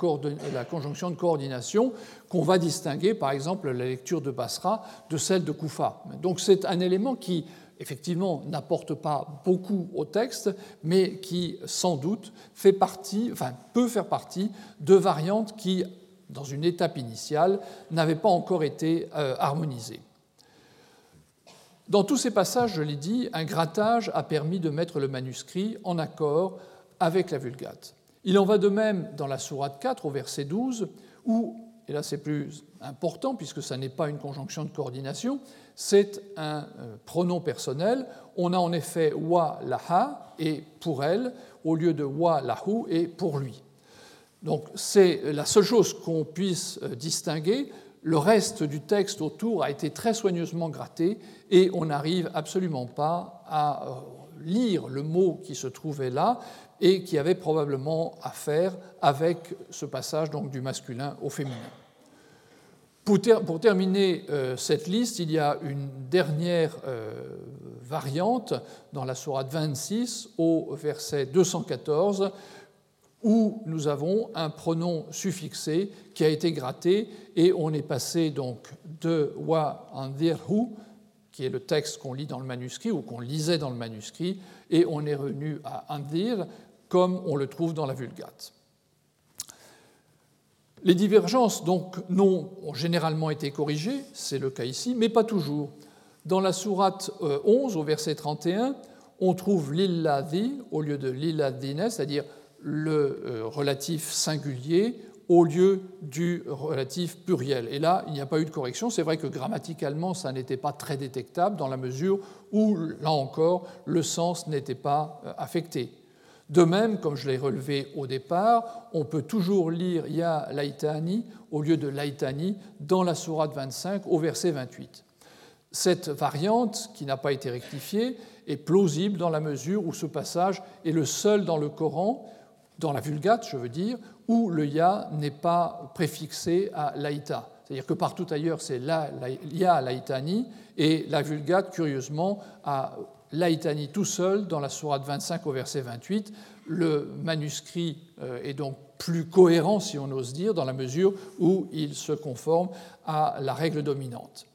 la, conjonction de coordination qu'on va distinguer par exemple la lecture de Basra de celle de Koufa. Donc c'est un élément qui effectivement, n'apporte pas beaucoup au texte, mais qui, sans doute, fait partie, enfin, peut faire partie de variantes qui, dans une étape initiale, n'avaient pas encore été euh, harmonisées. Dans tous ces passages, je l'ai dit, un grattage a permis de mettre le manuscrit en accord avec la Vulgate. Il en va de même dans la Sourate 4, au verset 12, où, et là c'est plus important puisque ça n'est pas une conjonction de coordination, c'est un euh, pronom personnel. On a en effet wa laha et pour elle, au lieu de wa lahu et pour lui. Donc c'est la seule chose qu'on puisse euh, distinguer. Le reste du texte autour a été très soigneusement gratté et on n'arrive absolument pas à euh, lire le mot qui se trouvait là et qui avait probablement à faire avec ce passage donc du masculin au féminin. Pour, terminer euh, cette liste, il y a une dernière euh, variante dans la Sourate 26 au verset 214 où nous avons un pronom suffixé qui a été gratté et on est passé donc de wa andirhu, qui est le texte qu'on lit dans le manuscrit ou qu'on lisait dans le manuscrit, et on est revenu à andir comme on le trouve dans la Vulgate. Les divergences donc non, ont généralement été corrigées, c'est le cas ici, mais pas toujours. Dans la sourate 11, euh, au verset 31, on trouve l'illadhi au lieu de l'illadine, c'est-à-dire le euh, relatif singulier au lieu du relatif pluriel. Et là, il n'y a pas eu de correction. C'est vrai que grammaticalement, ça n'était pas très détectable dans la mesure où, là encore, le sens n'était pas euh, affecté. De même, comme je l'ai relevé au départ, on peut toujours lire Ya Laitani au lieu de Laitani dans la Sourate 25 au verset 28. Cette variante, qui n'a pas été rectifiée, est plausible dans la mesure où ce passage est le seul dans le Coran, dans la Vulgate, je veux dire, où le Ya n'est pas préfixé à Laïta. C'est-à-dire que partout ailleurs, c'est Ya Laïtani, et la Vulgate, curieusement, a Laïtani tout seul dans la Sourate 25 au verset 28. Le manuscrit euh, est donc plus cohérent, si on ose dire, dans la mesure où il se conforme à la règle dominante.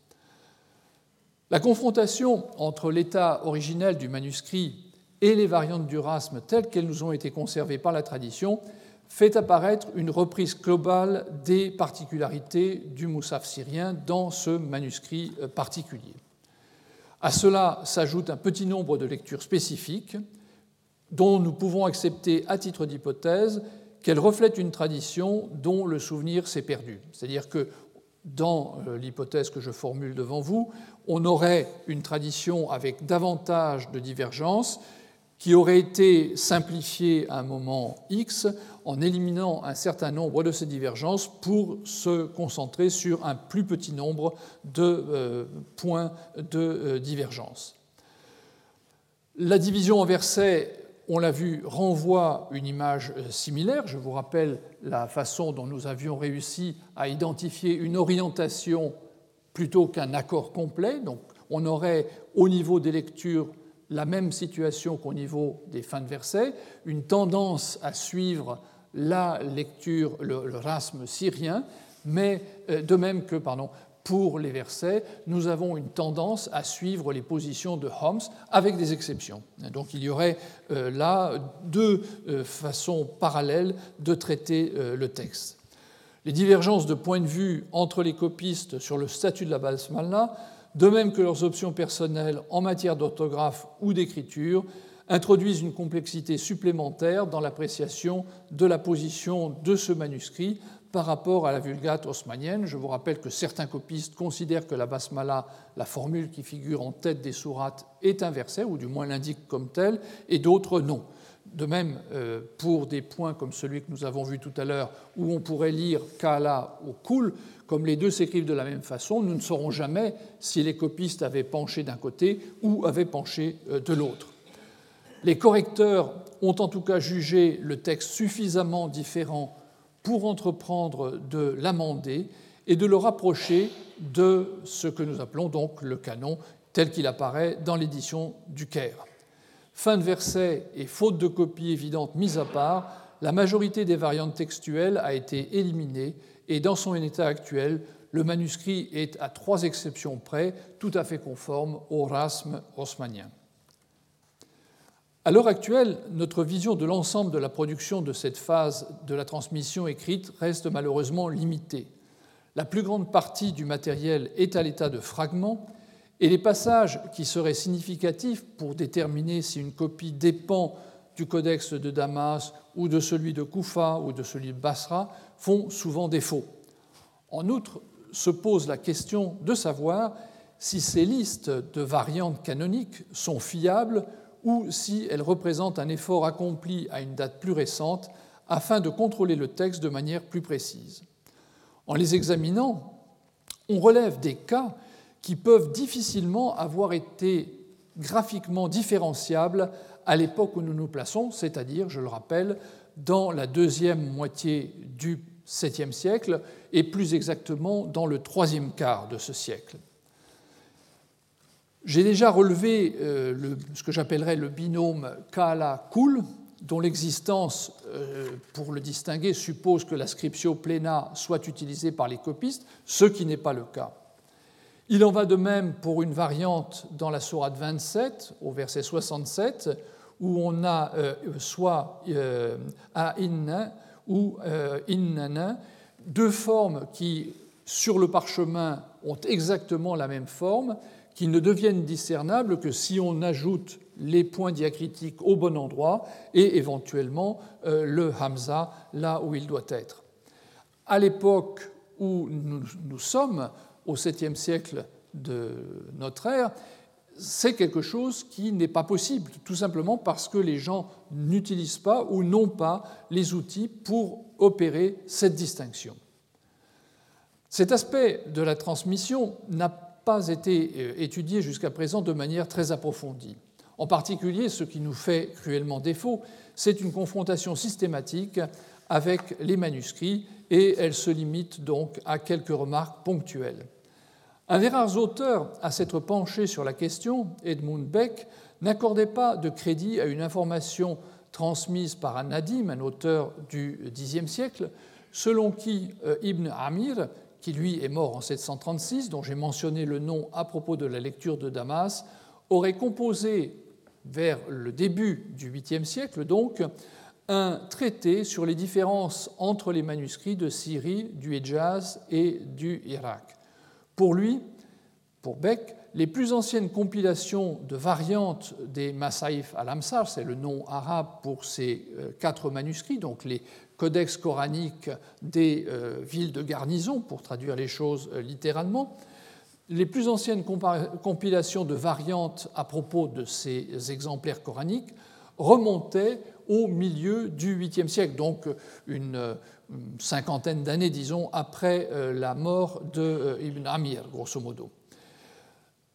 La confrontation entre l'état originel du manuscrit et les variantes du rasme telles qu'elles nous ont été conservées par la tradition fait apparaître une reprise globale des particularités du moussaf syrien dans ce manuscrit euh, particulier. À cela s'ajoute un petit nombre de lectures spécifiques dont nous pouvons accepter à titre d'hypothèse qu'elles reflètent une tradition dont le souvenir s'est perdu. C'est-à-dire que dans euh, l'hypothèse que je formule devant vous, on aurait une tradition avec davantage de divergences qui aurait été simplifiée à un moment X en éliminant un certain nombre de ces divergences pour se concentrer sur un plus petit nombre de euh, points de euh, divergence. La division en versets, on l'a vu, renvoie une image euh, similaire. Je vous rappelle la façon dont nous avions réussi à identifier une orientation plutôt qu'un accord complet. Donc on aurait au niveau des lectures la même situation qu'au niveau des fins de versets, une tendance à suivre la lecture, le, syrien, mais euh, de même que pour les versets, nous avons une tendance à suivre les positions de Homs avec des exceptions. Donc il y aurait euh, là deux euh, façons parallèles de traiter le texte. Les divergences de point de vue entre les copistes sur le statut de la basmala, de même que leurs options personnelles en matière d'orthographe ou d'écriture, introduisent une complexité supplémentaire dans l'appréciation de la position de ce manuscrit par rapport à la Vulgate haussmannienne. Je vous rappelle que certains copistes considèrent que la basmala, la formule qui figure en tête des sourates, est inversée, ou du moins l'indique comme telle, et d'autres non. De même, euh, pour des points comme celui que nous avons vu tout à l'heure, où on pourrait lire Kala ou Kul, comme les deux s'écrivent de la même façon, nous ne saurons jamais si les copistes avaient penché d'un côté ou avaient penché euh, de l'autre. Les correcteurs ont en tout cas jugé le texte suffisamment différent pour entreprendre de l'amender et de le rapprocher de ce que nous appelons donc le canon tel qu'il apparaît dans l'édition du Caire. Fin de verset et faute de copie évidente mise à part, la majorité des variantes textuelles a été éliminée et dans son état actuel, le manuscrit est, à trois exceptions près, tout à fait conforme au rasme haussmannien. À l'heure actuelle, notre vision de l'ensemble de la production de cette phase de la transmission écrite reste malheureusement limitée. La plus grande partie du matériel est à l'état de fragments et les passages qui seraient significatifs pour déterminer si une copie dépend du codex de Damas ou de celui de Koufa ou de celui de Basra font souvent défaut. En outre, se pose la question de savoir si ces listes de variantes canoniques sont fiables ou si elle représente un effort accompli à une date plus récente afin de contrôler le texte de manière plus précise. En les examinant, on relève des cas qui peuvent difficilement avoir été graphiquement différenciables à l'époque où nous nous plaçons, c'est-à-dire, je le rappelle, dans la deuxième moitié du 7e siècle et plus exactement dans le troisième quart de ce siècle. J'ai déjà relevé euh, ce que j'appellerais le binôme Kala-Kul, dont l'existence, euh, pour le distinguer, suppose que la scriptio plena soit utilisée par les copistes, ce qui n'est pas le cas. Il en va de même pour une variante dans la Sourate 27, au verset 67, où on a euh, soit A-inna ou innana, deux formes qui, sur le parchemin, ont exactement la même forme, qui ne deviennent discernables que si on ajoute les points diacritiques au bon endroit et éventuellement euh, le hamza là où il doit être. À l'époque où nous, sommes, au 7e siècle de notre ère, c'est quelque chose qui n'est pas possible, tout simplement parce que les gens n'utilisent pas ou n'ont pas les outils pour opérer cette distinction. Cet aspect de la transmission n'a pas été euh, étudié jusqu'à présent de manière très approfondie. En particulier, ce qui nous fait cruellement défaut, c'est une confrontation systématique avec les manuscrits et elle se limite donc à quelques remarques ponctuelles. Un des rares auteurs à s'être penché sur la question, Edmund Beck, n'accordait pas de crédit à une information transmise par un Nadim, un auteur du Xe siècle, selon qui euh, Ibn Amir, qui lui est mort en 736, dont j'ai mentionné le nom à propos de la lecture de Damas, aurait composé vers le début du 8e siècle donc un traité sur les différences entre les manuscrits de Syrie, du Hejaz et du Irak. Pour lui, pour Beck, les plus anciennes compilations de variantes des Masaïf al-Amsar, c'est le nom arabe pour ces euh, quatre manuscrits, donc les codex coraniques des euh, villes de garnison, pour traduire les choses euh, littéralement, les plus anciennes compilations de variantes à propos de ces exemplaires coraniques remontaient au milieu du 8e siècle, donc une cinquantaine d'années, disons, après euh, la mort de euh, Ibn Amir, grosso modo.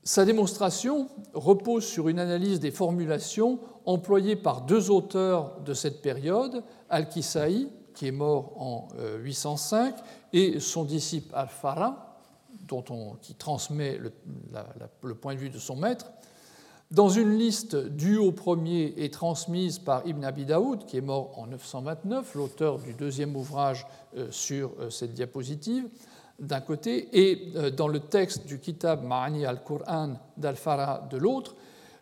Sa démonstration repose sur une analyse des formulations employées par deux auteurs de cette période, Al-Kisaï, qui est mort en 805, euh, et son disciple Al-Farah, qui transmet le, point de vue de son maître, dans une liste due au premier et transmise par Ibn Abi Daoud, qui est mort en 929, l'auteur du deuxième ouvrage euh, sur euh, cette diapositive, d'un côté, et euh, dans le texte du Kitab Ma'ani al-Qur'an d'Al-Farah de l'autre,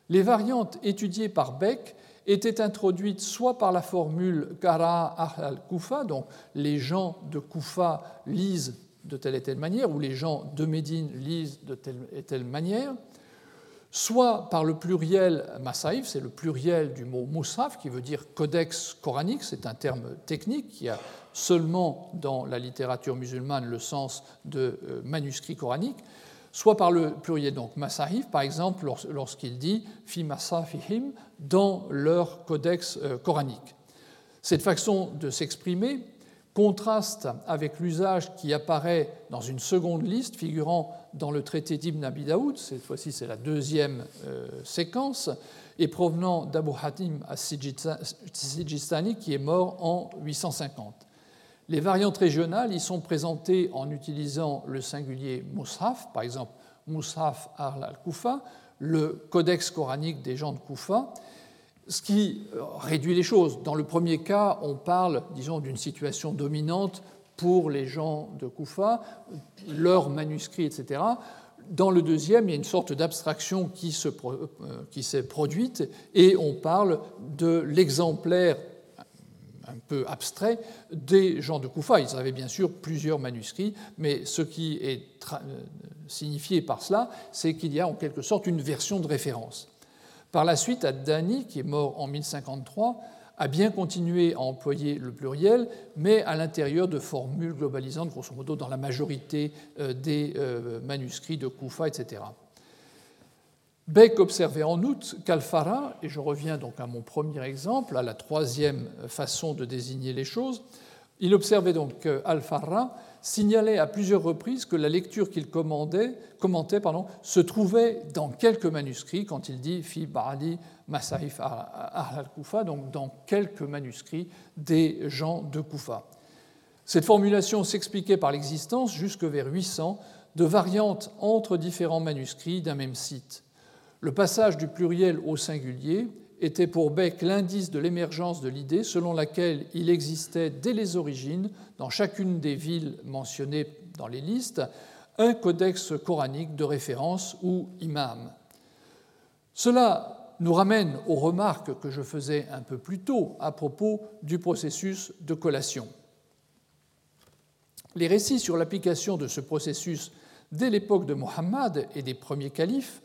les variantes étudiées par Beck étaient introduites soit par la formule Kara al-Kufa, donc les gens de Kufa lisent de telle et telle manière, ou les gens de Médine lisent de telle et telle manière, soit par le pluriel Masaïf, c'est le pluriel du mot Moussaf, qui veut dire codex coranique, c'est un terme technique qui a seulement dans la littérature musulmane le sens de euh, manuscrit coranique, soit par le pluriel donc Masahif, par exemple lorsqu'il dit fi masafihim dans leur codex euh, coranique. Cette façon de s'exprimer contraste avec l'usage qui apparaît dans une seconde liste figurant dans le traité d'Ibn Abi Daoud, cette fois-ci c'est la deuxième euh, séquence, et provenant d'Abu Hatim as-Sijistani qui est mort en 850. Les variantes régionales y sont présentées en utilisant le singulier Mus'haf, par exemple Mus'haf al-Kufa, le codex coranique des gens de Koufa, ce qui euh, réduit les choses. Dans le premier cas, on parle, disons, d'une situation dominante pour les gens de Koufa, leurs manuscrits, etc. Dans le deuxième, il y a une sorte d'abstraction qui, euh, s'est produite et on parle de l'exemplaire un peu abstrait des gens de Koufa. Ils avaient bien sûr plusieurs manuscrits, mais ce qui est euh, signifié par cela, c'est qu'il y a en quelque sorte une version de référence. Par la suite, Ad-Dani, qui est mort en 1053, a bien continué à employer le pluriel, mais à l'intérieur de formules globalisantes, grosso modo dans la majorité euh, des euh, manuscrits de Koufa, etc. Beck observait en outre qu'Al-Farah, et je reviens donc à mon premier exemple, à la troisième façon de désigner les choses, il observait donc qu'Al-Farah signalait à plusieurs reprises que la lecture qu'il commentait se trouvait dans quelques manuscrits, quand il dit Fi Ba'adi Masaif al-Kufa, donc dans quelques manuscrits des gens de Kufa. Cette formulation s'expliquait par l'existence, jusque vers 800, de variantes entre différents manuscrits d'un même site. Le passage du pluriel au singulier était pour Beck l'indice de l'émergence de l'idée selon laquelle il existait dès les origines, dans chacune des villes mentionnées dans les listes, un codex coranique de référence ou imam. Cela nous ramène aux remarques que je faisais un peu plus tôt à propos du processus de collation. Les récits sur l'application de ce processus dès l'époque de Mohammed et des premiers califes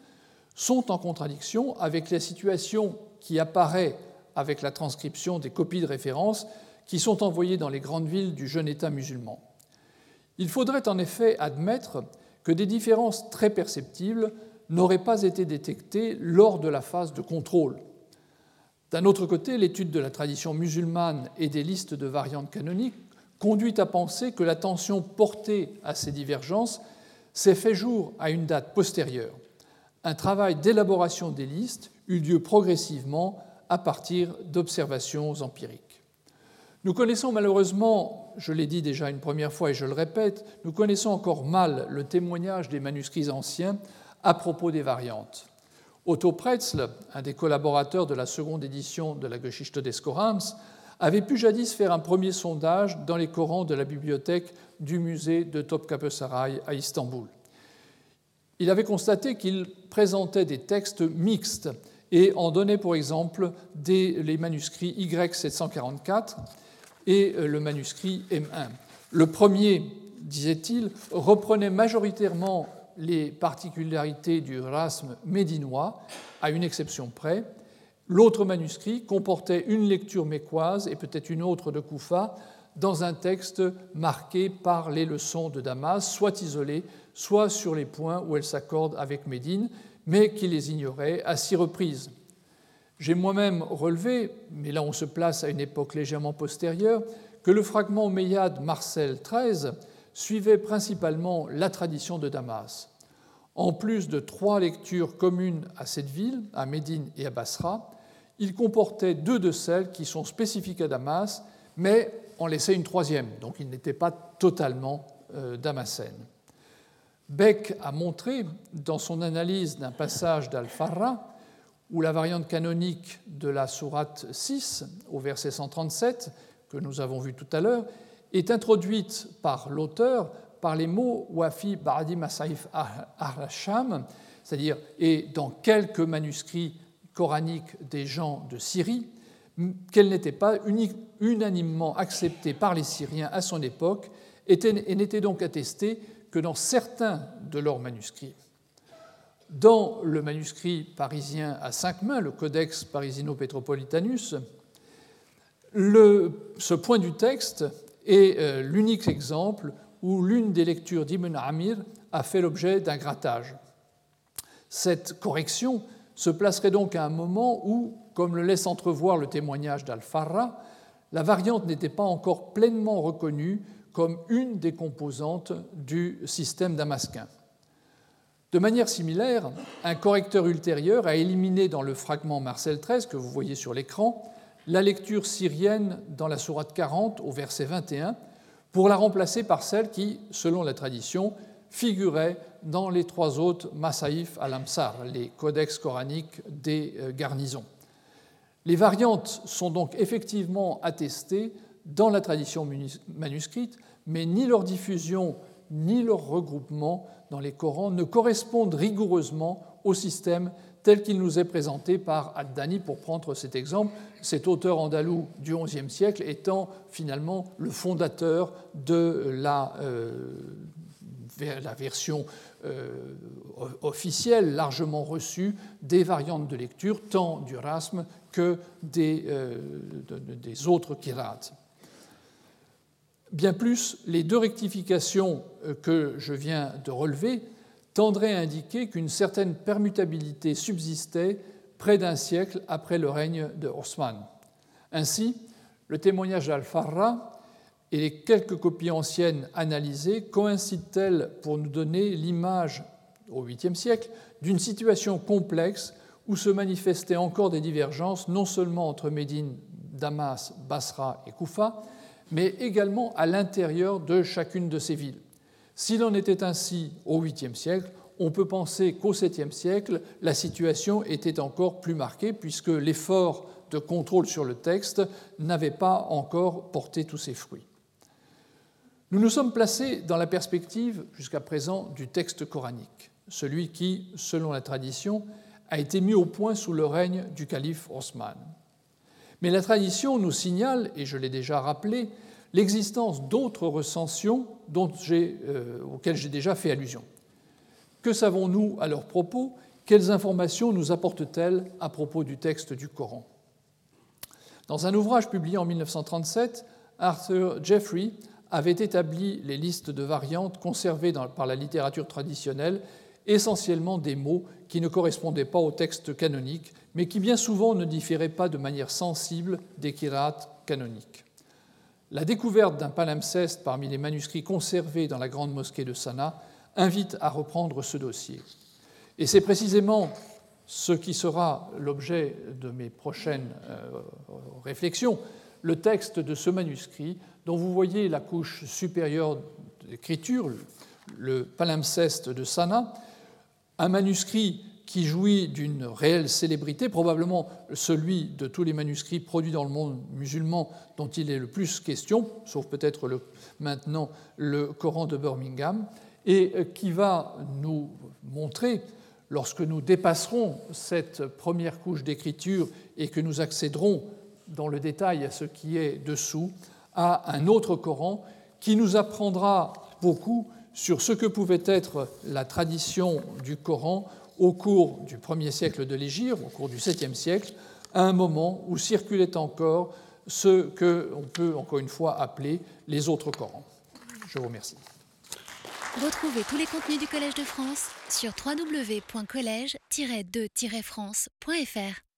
sont en contradiction avec la situation qui apparaît avec la transcription des copies de référence qui sont envoyées dans les grandes villes du jeune État musulman. Il faudrait en effet admettre que des différences très perceptibles n'auraient pas été détectés lors de la phase de contrôle. D'un autre côté, l'étude de la tradition musulmane et des listes de variantes canoniques conduit à penser que l'attention portée à ces divergences s'est fait jour à une date postérieure. Un travail d'élaboration des listes eut lieu progressivement à partir d'observations empiriques. Nous connaissons malheureusement, je l'ai dit déjà une première fois et je le répète, nous connaissons encore mal le témoignage des manuscrits anciens à propos des variantes. Otto Pretzl, un des collaborateurs de la seconde édition de la Geschichte des Korans, avait pu jadis faire un premier sondage dans les Corans de la bibliothèque du musée de Topkapi Saray à Istanbul. Il avait constaté qu'il présentait des textes mixtes et en donnait pour exemple les manuscrits Y744 et euh, le manuscrit M1. Le premier, disait-il, reprenait majoritairement les particularités du rasme médinois, à une exception près. L'autre manuscrit comportait une lecture mécoise et peut-être une autre de Koufa dans un texte marqué par les leçons de Damas, soit isolées, soit sur les points où elles s'accordent avec Médine, mais qui les ignorait à six reprises. J'ai moi-même relevé, mais là on se place à une époque légèrement postérieure, que le fragment Omeyyade Marcel XIII suivait principalement la tradition de Damas. En plus de trois lectures communes à cette ville, à Médine et à Basra, il comportait deux de celles qui sont spécifiques à Damas, mais en laissait une troisième, donc il n'était pas totalement euh, damascène. Beck a montré, dans son analyse d'un passage d'Al-Farra, où la variante canonique de la sourate 6, au verset 137, que nous avons vu tout à l'heure, est introduite par l'auteur par les mots Wafi Ba'di Masaif Arasham, c'est-à-dire et dans quelques manuscrits coraniques des gens de Syrie, qu'elle n'était pas unanimement acceptée par les Syriens à son époque et n'était donc attestée que dans certains de leurs manuscrits. Dans le manuscrit parisien à cinq mains, le Codex Parisino-Petropolitanus, ce point du texte est euh, l'unique exemple où l'une des lectures d'Ibn Amir a fait l'objet d'un grattage. Cette correction se placerait donc à un moment où, comme le laisse entrevoir le témoignage d'Al-Farra, la variante n'était pas encore pleinement reconnue comme une des composantes du système damasquin. De manière similaire, un correcteur ultérieur a éliminé dans le fragment Marcel XIII que vous voyez sur l'écran la lecture syrienne dans la sourate 40 au verset 21 pour la remplacer par celle qui, selon la tradition, figurait dans les trois autres Masaïf al-Amsar, les codex coraniques des euh, garnisons. Les variantes sont donc effectivement attestées dans la tradition manuscrite, mais ni leur diffusion ni leur regroupement dans les Corans ne correspondent rigoureusement au système tel qu'il nous est présenté par Ad-Dani, pour prendre cet exemple, cet auteur andalou du XIe siècle étant finalement le fondateur de la, euh, version euh, officielle, largement reçue, des variantes de lecture, tant du rasme que des, euh, des autres kirates. Bien plus, les deux rectifications que je viens de relever tendrait à indiquer qu'une certaine permutabilité subsistait près d'un siècle après le règne de Osman. Ainsi, le témoignage d'Al-Farra et les quelques copies anciennes analysées coïncident-elles pour nous donner l'image, au 8e siècle, d'une situation complexe où se manifestaient encore des divergences non seulement entre Médine, Damas, Basra et Koufa, mais également à l'intérieur de chacune de ces villes. S'il en était ainsi au 8e siècle, on peut penser qu'au 7e siècle, la situation était encore plus marquée, puisque l'effort de contrôle sur le texte n'avait pas encore porté tous ses fruits. Nous nous sommes placés dans la perspective, jusqu'à présent, du texte coranique, celui qui, selon la tradition, a été mis au point sous le règne du calife Osman. Mais la tradition nous signale, et je l'ai déjà rappelé, l'existence d'autres recensions euh, auxquelles j'ai déjà fait allusion. Que savons-nous à leur propos? Quelles informations nous apportent-elles à propos du texte du Coran? Dans un ouvrage publié en 1937, Arthur Jeffrey avait établi les listes de variantes conservées par la littérature traditionnelle essentiellement des mots qui ne correspondaient pas au texte canonique, mais qui bien souvent ne différaient pas de manière sensible des kirates canoniques. La découverte d'un palimpseste parmi les manuscrits conservés dans la grande mosquée de Sanaa invite à reprendre ce dossier. Et c'est précisément ce qui sera l'objet de mes prochaines euh, réflexions, le texte de ce manuscrit dont vous voyez la couche supérieure d'écriture, le palimpseste de Sana, un manuscrit qui jouit d'une réelle célébrité, probablement celui de tous les manuscrits produits dans le monde musulman dont il est le plus question, sauf peut-être maintenant le Coran de Birmingham, et qui va nous montrer, lorsque nous dépasserons cette première couche d'écriture et que nous accéderons dans le détail à ce qui est dessous, à un autre Coran qui nous apprendra beaucoup sur ce que pouvait être la tradition du Coran au cours du 1er siècle de l'Égypte, au cours du 7e siècle, à un moment où circulait encore ce que l'on peut encore une fois appeler les autres Corans. Je vous remercie. Retrouvez tous les contenus du Collège de France sur www.colège-2-france.fr.